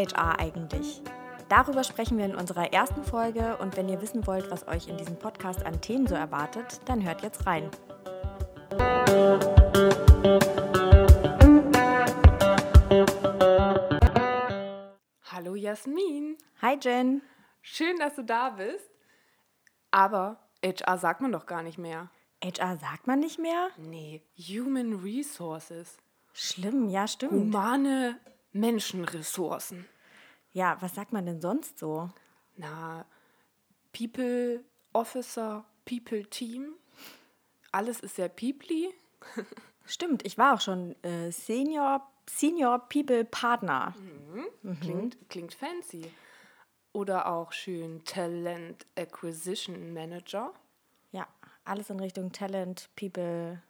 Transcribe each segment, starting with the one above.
HR eigentlich? Darüber sprechen wir in unserer ersten Folge und wenn ihr wissen wollt, was euch in diesem Podcast an Themen so erwartet, dann hört jetzt rein. Hallo Jasmin. Hi Jen. Schön, dass du da bist. Aber HR sagt man doch gar nicht mehr. HR sagt man nicht mehr? Nee, Human Resources. Schlimm, ja, stimmt. Humane Menschenressourcen. Ja, was sagt man denn sonst so? Na, People Officer, People Team. Alles ist sehr peoply. Stimmt, ich war auch schon äh, Senior, Senior People Partner. Klingt, klingt fancy. Oder auch schön Talent Acquisition Manager. Ja, alles in Richtung Talent, People.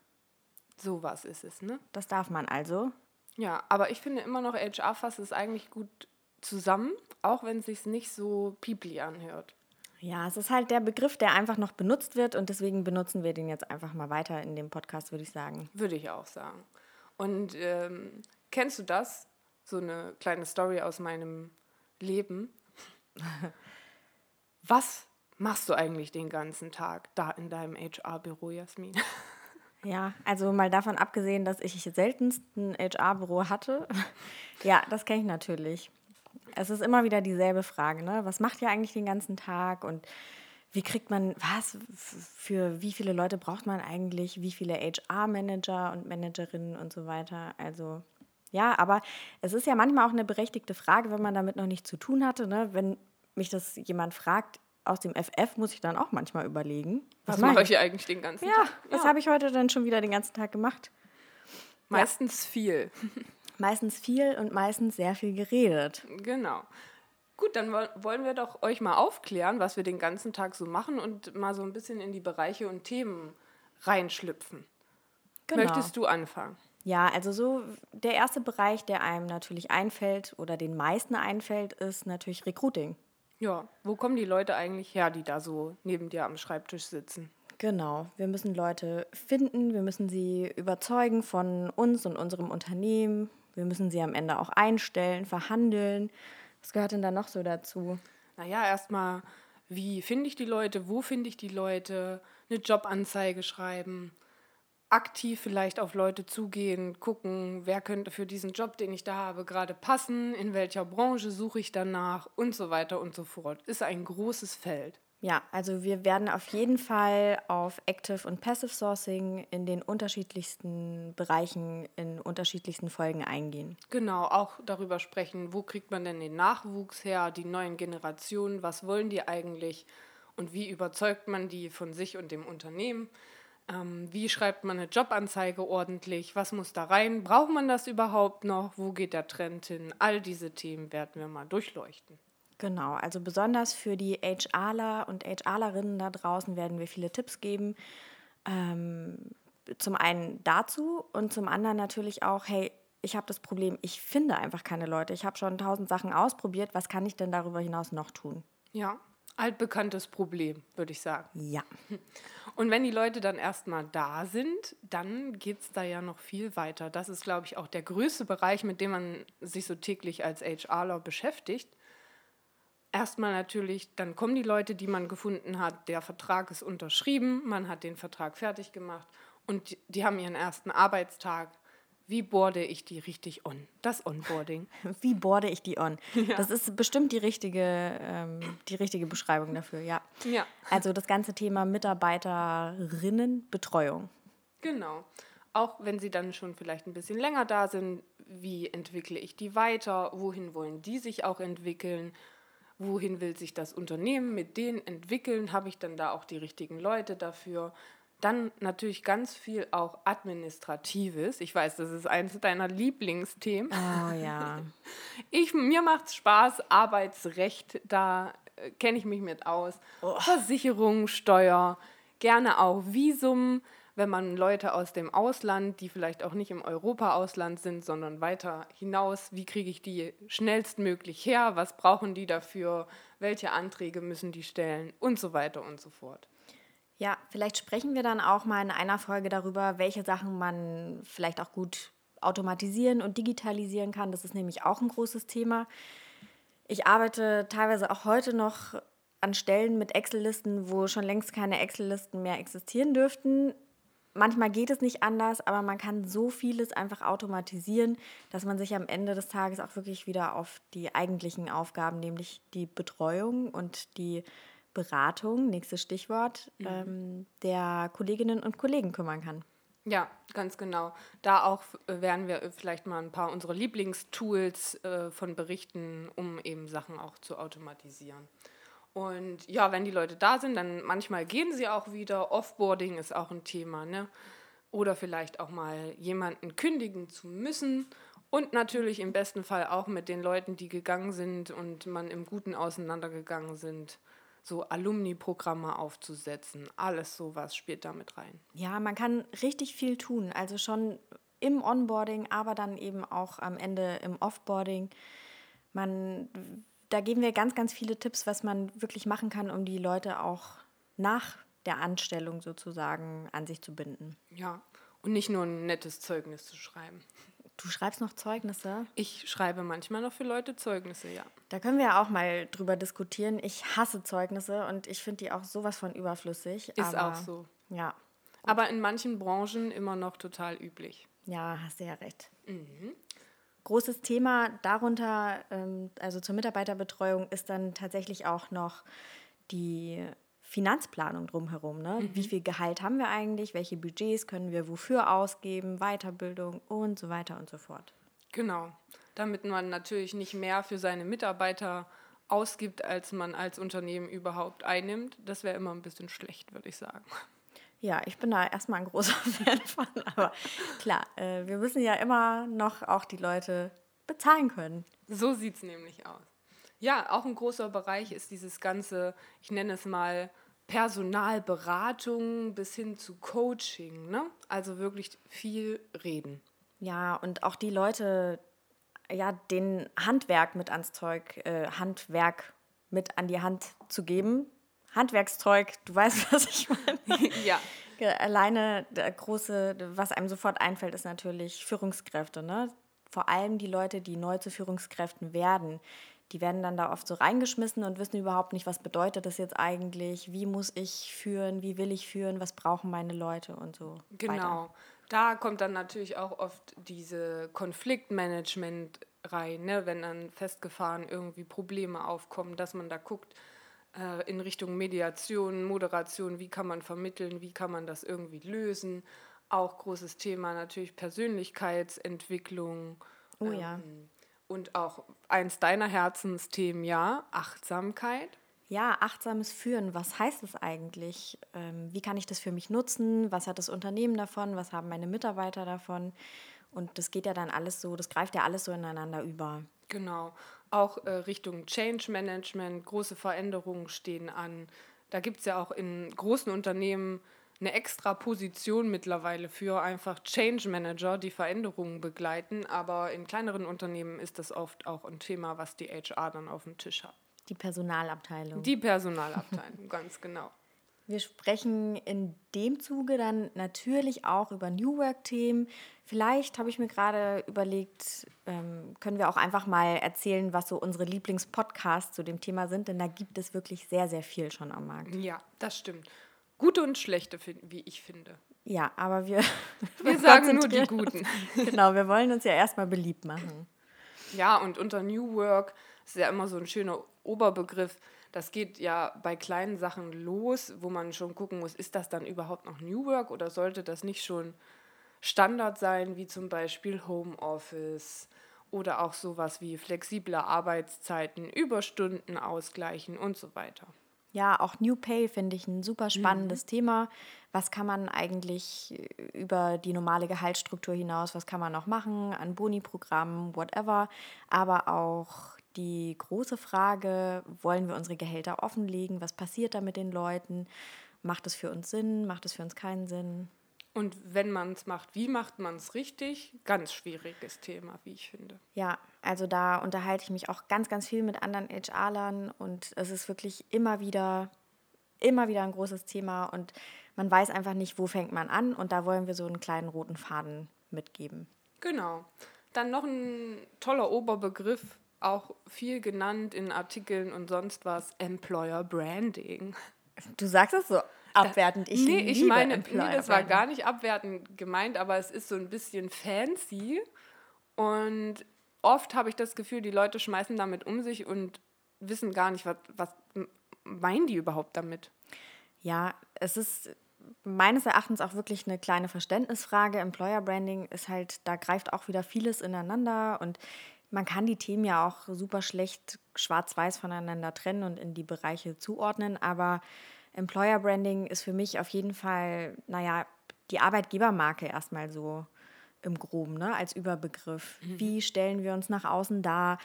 Sowas ist es, ne? Das darf man also. Ja, aber ich finde immer noch, HR fasst es eigentlich gut zusammen, auch wenn es sich nicht so peoply anhört. Ja, es ist halt der Begriff, der einfach noch benutzt wird und deswegen benutzen wir den jetzt einfach mal weiter in dem Podcast, würde ich sagen. Würde ich auch sagen. Und ähm, kennst du das? So eine kleine Story aus meinem Leben. Was machst du eigentlich den ganzen Tag da in deinem HR-Büro, Jasmin? Ja, also mal davon abgesehen, dass ich seltenst ein HR-Büro hatte. ja, das kenne ich natürlich. Es ist immer wieder dieselbe Frage, ne? Was macht ihr eigentlich den ganzen Tag und wie kriegt man, was, für wie viele Leute braucht man eigentlich, wie viele HR-Manager und Managerinnen und so weiter. Also ja, aber es ist ja manchmal auch eine berechtigte Frage, wenn man damit noch nichts zu tun hatte. Ne? Wenn mich das jemand fragt aus dem FF, muss ich dann auch manchmal überlegen. Was, mach mache ich eigentlich den ganzen Ja, Tag? was habe ich heute denn schon wieder den ganzen Tag gemacht? Meistens viel. Meistens viel und meistens sehr viel geredet. Genau. Gut, dann woll- wollen wir doch euch mal aufklären, was wir den ganzen Tag so machen und mal so ein bisschen in die Bereiche und Themen reinschlüpfen. Genau. Möchtest du anfangen? Ja, also so der erste Bereich, der einem natürlich einfällt oder den meisten einfällt, ist natürlich Recruiting. Ja, wo kommen die Leute eigentlich her, die da so neben dir am Schreibtisch sitzen? Genau, wir müssen Leute finden, wir müssen sie überzeugen von uns und unserem Unternehmen, wir müssen sie am Ende auch einstellen, verhandeln. Was gehört denn da noch so dazu? Naja, erstmal, wie finde ich die Leute, wo finde ich die Leute, eine Jobanzeige schreiben, aktiv vielleicht auf Leute zugehen, gucken, wer könnte für diesen Job, den ich da habe, gerade passen, in welcher Branche suche ich danach und so weiter und so fort. Ist ein großes Feld. Ja, also wir werden auf jeden Fall auf Active und Passive Sourcing in den unterschiedlichsten Bereichen, in unterschiedlichsten Folgen eingehen. Genau, auch darüber sprechen, wo kriegt man denn den Nachwuchs her, die neuen Generationen, was wollen die eigentlich und wie überzeugt man die von sich und dem Unternehmen. Ähm, wie schreibt man eine Jobanzeige ordentlich? Was muss da rein? Braucht man das überhaupt noch? Wo geht der Trend hin? All diese Themen werden wir mal durchleuchten. Genau, also besonders für die HRler und HRlerinnen da draußen werden wir viele Tipps geben. Ähm, zum einen dazu und zum anderen natürlich auch, hey, ich habe das Problem, ich finde einfach keine Leute. Ich habe schon tausend Sachen ausprobiert. Was kann ich denn darüber hinaus noch tun? Ja, altbekanntes Problem, würde ich sagen. Ja. Und wenn die Leute dann erstmal da sind, dann geht es da ja noch viel weiter. Das ist, glaube ich, auch der größte Bereich, mit dem man sich so täglich als HRler beschäftigt. Erstmal natürlich, dann kommen die Leute, die man gefunden hat, der Vertrag ist unterschrieben, man hat den Vertrag fertig gemacht und die, die haben ihren ersten Arbeitstag. Wie boarde ich die richtig on? Das Onboarding. Wie boarde ich die on? Das ist bestimmt die richtige, ähm, die richtige Beschreibung dafür, ja. Ja. Also das ganze Thema Mitarbeiterinnenbetreuung. Genau. Auch wenn sie dann schon vielleicht ein bisschen länger da sind, wie entwickle ich die weiter? Wohin wollen die sich auch entwickeln? Wohin will sich das Unternehmen mit denen entwickeln? Habe ich dann da auch die richtigen Leute dafür? Dann natürlich ganz viel auch Administratives. Ich weiß, das ist eines deiner Lieblingsthemen. Oh ja. Ich, mir macht es Spaß, Arbeitsrecht, da äh, kenne ich mich mit aus. Versicherung, Steuer, gerne auch Visum, wenn man Leute aus dem Ausland, die vielleicht auch nicht im Europa-Ausland sind, sondern weiter hinaus, wie kriege ich die schnellstmöglich her? Was brauchen die dafür? Welche Anträge müssen die stellen? Und so weiter und so fort. Ja, vielleicht sprechen wir dann auch mal in einer Folge darüber, welche Sachen man vielleicht auch gut automatisieren und digitalisieren kann. Das ist nämlich auch ein großes Thema. Ich arbeite teilweise auch heute noch an Stellen mit Excel-Listen, wo schon längst keine Excel-Listen mehr existieren dürften. Manchmal geht es nicht anders, aber man kann so vieles einfach automatisieren, dass man sich am Ende des Tages auch wirklich wieder auf die eigentlichen Aufgaben, nämlich die Betreuung und die Beratung, nächstes Stichwort, mhm. ähm, der Kolleginnen und Kollegen kümmern kann. Ja, ganz genau. Da auch äh, werden wir vielleicht mal ein paar unserer Lieblingstools äh, von berichten, um eben Sachen auch zu automatisieren. Und ja, wenn die Leute da sind, dann manchmal gehen sie auch wieder. Offboarding ist auch ein Thema, ne? Oder vielleicht auch mal jemanden kündigen zu müssen. Und natürlich im besten Fall auch mit den Leuten, die gegangen sind und man im Guten auseinandergegangen sind, so Alumni-Programme aufzusetzen. Alles sowas spielt damit rein. Ja, man kann richtig viel tun. Also schon im Onboarding, aber dann eben auch am Ende im Offboarding. Man da geben wir ganz, ganz viele Tipps, was man wirklich machen kann, um die Leute auch nach der Anstellung sozusagen an sich zu binden. Ja, und nicht nur ein nettes Zeugnis zu schreiben. Du schreibst noch Zeugnisse? Ich schreibe manchmal noch für Leute Zeugnisse, ja. Da können wir ja auch mal drüber diskutieren. Ich hasse Zeugnisse und ich finde die auch sowas von überflüssig. Ist aber, auch so. Ja. Aber in manchen Branchen immer noch total üblich. Ja, hast du ja recht. Mhm. Großes Thema darunter, ähm, also zur Mitarbeiterbetreuung, ist dann tatsächlich auch noch die Finanzplanung drumherum. Ne? Mhm. Wie viel Gehalt haben wir eigentlich? Welche Budgets können wir wofür ausgeben? Weiterbildung und so weiter und so fort. Genau, damit man natürlich nicht mehr für seine Mitarbeiter ausgibt, als man als Unternehmen überhaupt einnimmt. Das wäre immer ein bisschen schlecht, würde ich sagen. Ja, ich bin da erstmal ein großer Fan von. Aber klar, äh, wir müssen ja immer noch auch die Leute bezahlen können. So sieht es nämlich aus. Ja, auch ein großer Bereich ist dieses ganze, ich nenne es mal Personalberatung bis hin zu Coaching. Ne? Also wirklich viel reden. Ja, und auch die Leute, ja, den Handwerk mit ans Zeug, äh, Handwerk mit an die Hand zu geben, Handwerkszeug, du weißt, was ich meine. ja. Alleine der große, was einem sofort einfällt, ist natürlich Führungskräfte. Ne? Vor allem die Leute, die neu zu Führungskräften werden, die werden dann da oft so reingeschmissen und wissen überhaupt nicht, was bedeutet das jetzt eigentlich, wie muss ich führen, wie will ich führen, was brauchen meine Leute und so. Genau. Weiter. Da kommt dann natürlich auch oft diese Konfliktmanagement rein, ne? wenn dann festgefahren irgendwie Probleme aufkommen, dass man da guckt, äh, in Richtung Mediation, Moderation, wie kann man vermitteln, wie kann man das irgendwie lösen. Auch großes Thema natürlich Persönlichkeitsentwicklung. Oh ja. Ähm, und auch eins deiner Herzensthemen, ja, Achtsamkeit. Ja, achtsames Führen. Was heißt das eigentlich? Ähm, wie kann ich das für mich nutzen? Was hat das Unternehmen davon? Was haben meine Mitarbeiter davon? Und das geht ja dann alles so, das greift ja alles so ineinander über. Genau auch äh, Richtung Change Management, große Veränderungen stehen an. Da gibt es ja auch in großen Unternehmen eine extra Position mittlerweile für einfach Change Manager, die Veränderungen begleiten. Aber in kleineren Unternehmen ist das oft auch ein Thema, was die HR dann auf dem Tisch hat. Die Personalabteilung. Die Personalabteilung, ganz genau. Wir sprechen in dem Zuge dann natürlich auch über New Work-Themen. Vielleicht habe ich mir gerade überlegt, ähm, können wir auch einfach mal erzählen, was so unsere Lieblingspodcasts zu dem Thema sind, denn da gibt es wirklich sehr, sehr viel schon am Markt. Ja, das stimmt. Gute und schlechte, wie ich finde. Ja, aber wir, wir sagen nur die guten. genau, wir wollen uns ja erstmal beliebt machen. Ja, und unter New Work ist ja immer so ein schöner Oberbegriff das geht ja bei kleinen Sachen los, wo man schon gucken muss, ist das dann überhaupt noch New Work oder sollte das nicht schon Standard sein, wie zum Beispiel Homeoffice oder auch sowas wie flexible Arbeitszeiten, Überstunden ausgleichen und so weiter. Ja, auch New Pay finde ich ein super spannendes mhm. Thema. Was kann man eigentlich über die normale Gehaltsstruktur hinaus, was kann man noch machen an Boni-Programmen, whatever, aber auch die große Frage, wollen wir unsere Gehälter offenlegen? Was passiert da mit den Leuten? Macht es für uns Sinn? Macht es für uns keinen Sinn? Und wenn man es macht, wie macht man es richtig? Ganz schwieriges Thema, wie ich finde. Ja, also da unterhalte ich mich auch ganz, ganz viel mit anderen HR-Lern und es ist wirklich immer wieder, immer wieder ein großes Thema und man weiß einfach nicht, wo fängt man an und da wollen wir so einen kleinen roten Faden mitgeben. Genau. Dann noch ein toller Oberbegriff auch viel genannt in Artikeln und sonst was, Employer Branding. Du sagst es so abwertend. Ich nee, ich meine, nee, das war gar nicht abwertend gemeint, aber es ist so ein bisschen fancy. Und oft habe ich das Gefühl, die Leute schmeißen damit um sich und wissen gar nicht, was, was meinen die überhaupt damit. Ja, es ist meines Erachtens auch wirklich eine kleine Verständnisfrage. Employer Branding ist halt, da greift auch wieder vieles ineinander und man kann die Themen ja auch super schlecht schwarz-weiß voneinander trennen und in die Bereiche zuordnen, aber Employer Branding ist für mich auf jeden Fall, naja, die Arbeitgebermarke erstmal so im Groben, ne, als Überbegriff. Mhm. Wie stellen wir uns nach außen dar?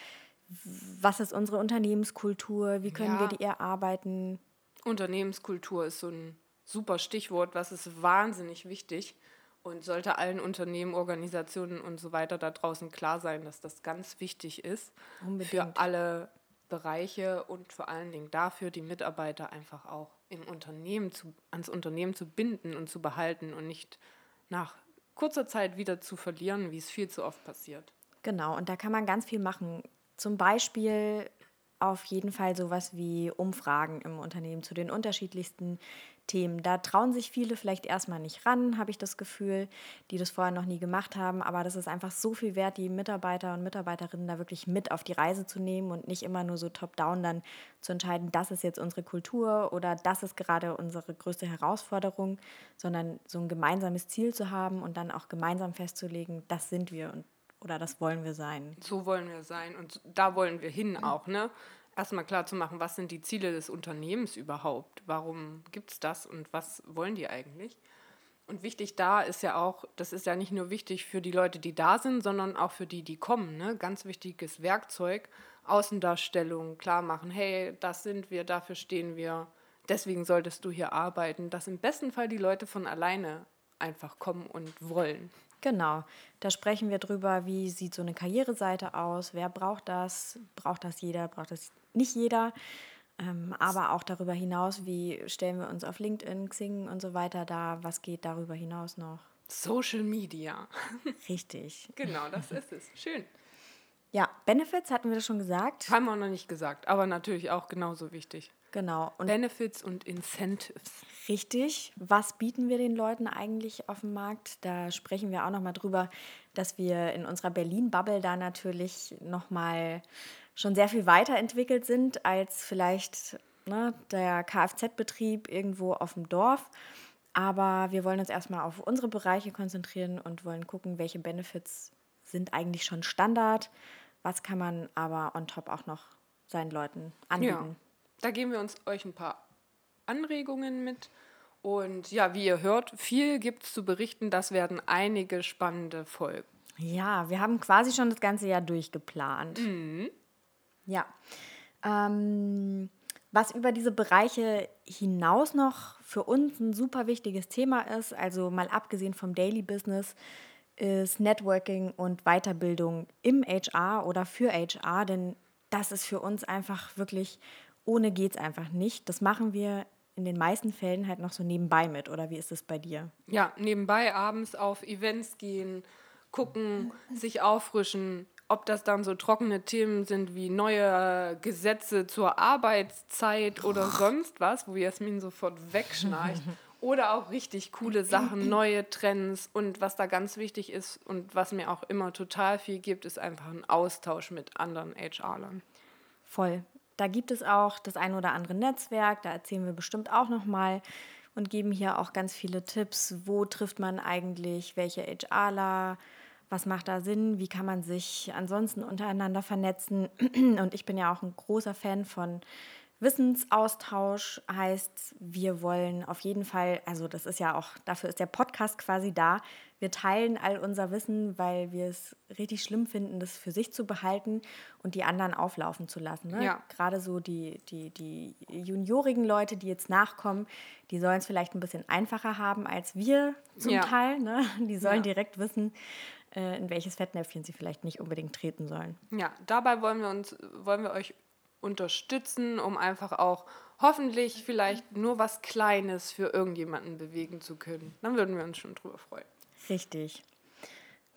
Was ist unsere Unternehmenskultur? Wie können ja. wir die erarbeiten? Unternehmenskultur ist so ein super Stichwort, was ist wahnsinnig wichtig und sollte allen Unternehmen, Organisationen und so weiter da draußen klar sein, dass das ganz wichtig ist Unbedingt. für alle Bereiche und vor allen Dingen dafür, die Mitarbeiter einfach auch im Unternehmen zu, ans Unternehmen zu binden und zu behalten und nicht nach kurzer Zeit wieder zu verlieren, wie es viel zu oft passiert. Genau, und da kann man ganz viel machen. Zum Beispiel auf jeden Fall sowas wie Umfragen im Unternehmen zu den unterschiedlichsten Themen. Da trauen sich viele vielleicht erstmal nicht ran, habe ich das Gefühl, die das vorher noch nie gemacht haben. Aber das ist einfach so viel wert, die Mitarbeiter und Mitarbeiterinnen da wirklich mit auf die Reise zu nehmen und nicht immer nur so top-down dann zu entscheiden, das ist jetzt unsere Kultur oder das ist gerade unsere größte Herausforderung, sondern so ein gemeinsames Ziel zu haben und dann auch gemeinsam festzulegen, das sind wir und oder das wollen wir sein. So wollen wir sein und da wollen wir hin auch, ne? erstmal klar zu machen, was sind die Ziele des Unternehmens überhaupt? Warum gibt es das und was wollen die eigentlich? Und wichtig da ist ja auch, das ist ja nicht nur wichtig für die Leute, die da sind, sondern auch für die, die kommen. Ne? Ganz wichtiges Werkzeug, Außendarstellung, klar machen, hey, das sind wir, dafür stehen wir, deswegen solltest du hier arbeiten, dass im besten Fall die Leute von alleine einfach kommen und wollen. Genau, da sprechen wir drüber, wie sieht so eine Karriereseite aus, wer braucht das, braucht das jeder, braucht das nicht jeder, ähm, aber auch darüber hinaus, wie stellen wir uns auf LinkedIn, Xing und so weiter da, was geht darüber hinaus noch? Social Media. Richtig. genau, das ist es. Schön. Ja, Benefits hatten wir das schon gesagt. Haben wir noch nicht gesagt, aber natürlich auch genauso wichtig. Genau. Und Benefits und Incentives. Richtig. Was bieten wir den Leuten eigentlich auf dem Markt? Da sprechen wir auch nochmal drüber, dass wir in unserer Berlin-Bubble da natürlich nochmal schon sehr viel weiterentwickelt sind als vielleicht ne, der Kfz-Betrieb irgendwo auf dem Dorf. Aber wir wollen uns erstmal auf unsere Bereiche konzentrieren und wollen gucken, welche Benefits sind eigentlich schon Standard. Was kann man aber on top auch noch seinen Leuten anbieten? Ja. Da geben wir uns euch ein paar Anregungen mit. Und ja, wie ihr hört, viel gibt es zu berichten. Das werden einige spannende Folgen. Ja, wir haben quasi schon das ganze Jahr durchgeplant. Mhm. Ja. Ähm, was über diese Bereiche hinaus noch für uns ein super wichtiges Thema ist, also mal abgesehen vom Daily Business, ist Networking und Weiterbildung im HR oder für HR, denn das ist für uns einfach wirklich ohne geht es einfach nicht. Das machen wir in den meisten Fällen halt noch so nebenbei mit. Oder wie ist es bei dir? Ja, nebenbei abends auf Events gehen, gucken, sich auffrischen. Ob das dann so trockene Themen sind wie neue Gesetze zur Arbeitszeit oder sonst was, wo Jasmin sofort wegschnarcht. Oder auch richtig coole Sachen, neue Trends. Und was da ganz wichtig ist und was mir auch immer total viel gibt, ist einfach ein Austausch mit anderen HR-Lern. Voll. Da gibt es auch das ein oder andere Netzwerk, da erzählen wir bestimmt auch nochmal und geben hier auch ganz viele Tipps. Wo trifft man eigentlich welche HRler? Was macht da Sinn? Wie kann man sich ansonsten untereinander vernetzen? Und ich bin ja auch ein großer Fan von Wissensaustausch heißt, wir wollen auf jeden Fall, also das ist ja auch, dafür ist der Podcast quasi da. Wir teilen all unser Wissen, weil wir es richtig schlimm finden, das für sich zu behalten und die anderen auflaufen zu lassen. Ne? Ja. Gerade so die, die, die juniorigen Leute, die jetzt nachkommen, die sollen es vielleicht ein bisschen einfacher haben als wir zum ja. Teil. Ne? Die sollen ja. direkt wissen, äh, in welches Fettnäpfchen sie vielleicht nicht unbedingt treten sollen. Ja, dabei wollen wir uns, wollen wir euch unterstützen, um einfach auch hoffentlich vielleicht nur was Kleines für irgendjemanden bewegen zu können. Dann würden wir uns schon drüber freuen. Richtig.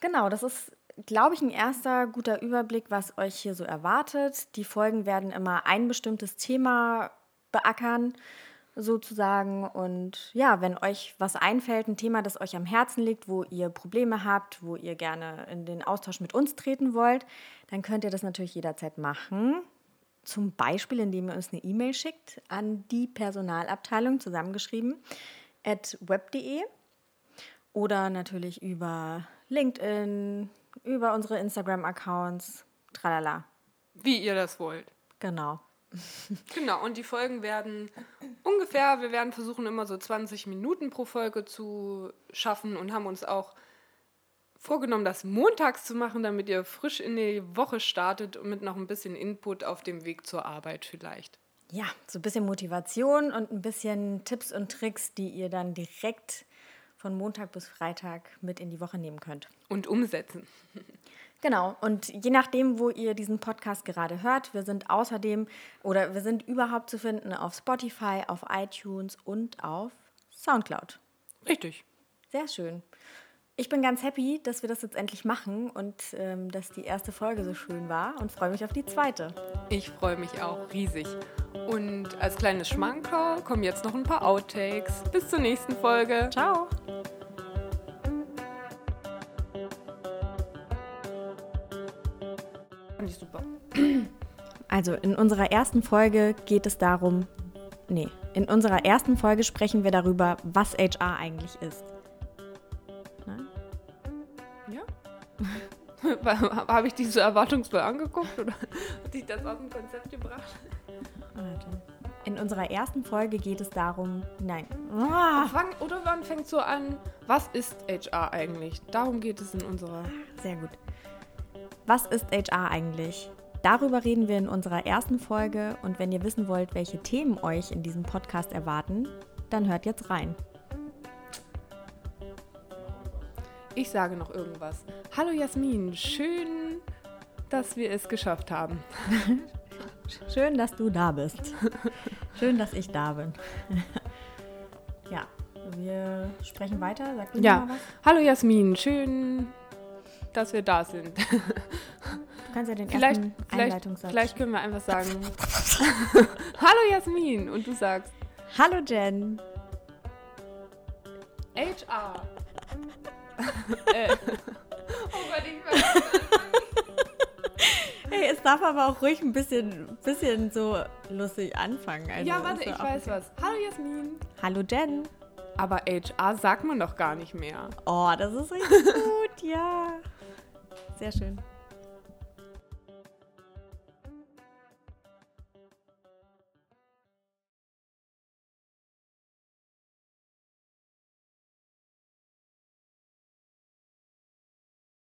Genau, das ist glaube ich, ein erster guter Überblick, was euch hier so erwartet. Die Folgen werden immer ein bestimmtes Thema beackern, sozusagen. Und ja, wenn euch was einfällt, ein Thema, das euch am Herzen liegt, wo ihr Probleme habt, wo ihr gerne in den Austausch mit uns treten wollt, dann könnt ihr das natürlich jederzeit machen. Zum Beispiel, indem ihr uns eine E-Mail schickt an die Personalabteilung, zusammengeschrieben, at web.de oder natürlich über LinkedIn, über unsere Instagram-Accounts, tralala. Wie ihr das wollt. Genau. Genau, und die Folgen werden ungefähr, wir werden versuchen, immer so 20 Minuten pro Folge zu schaffen und haben uns auch vorgenommen, das montags zu machen, damit ihr frisch in die Woche startet und mit noch ein bisschen Input auf dem Weg zur Arbeit vielleicht. Ja, so ein bisschen Motivation und ein bisschen Tipps und Tricks, die ihr dann direkt von Montag bis Freitag mit in die Woche nehmen könnt. Und umsetzen. Genau, und je nachdem, wo ihr diesen Podcast gerade hört, wir sind außerdem oder wir sind überhaupt zu finden auf Spotify, auf iTunes und auf Soundcloud. Richtig. Sehr schön. Ich bin ganz happy, dass wir das jetzt endlich machen und ähm, dass die erste Folge so schön war und freue mich auf die zweite. Ich freue mich auch riesig. Und als kleines Schmankerl kommen jetzt noch ein paar Outtakes. Bis zur nächsten Folge. Ciao. Fand ich super. Also in unserer ersten Folge geht es darum, nee, in unserer ersten Folge sprechen wir darüber, was HR eigentlich ist. Habe ich dich so erwartungsvoll angeguckt oder hat dich das aus dem Konzept gebracht? In unserer ersten Folge geht es darum, nein. Fang, oder wann fängt so an, was ist HR eigentlich? Darum geht es in unserer. Sehr gut. Was ist HR eigentlich? Darüber reden wir in unserer ersten Folge und wenn ihr wissen wollt, welche Themen euch in diesem Podcast erwarten, dann hört jetzt rein. Ich sage noch irgendwas. Hallo Jasmin, schön, dass wir es geschafft haben. Schön, dass du da bist. Schön, dass ich da bin. ja, wir sprechen weiter. Sag du Ja, mal was. hallo Jasmin, schön, dass wir da sind. Du kannst ja den Vielleicht, ersten vielleicht, Einleitungssatz. vielleicht können wir einfach sagen, hallo Jasmin und du sagst Hallo Jen. HR. Äh. Oh Gott, ich weiß Hey, es darf aber auch ruhig ein bisschen, bisschen so lustig anfangen. Also Ja, warte, ich so weiß okay. was. Hallo Jasmin. Hallo Jen. Aber HR sagt man doch gar nicht mehr. Oh, das ist richtig gut, ja. Sehr schön.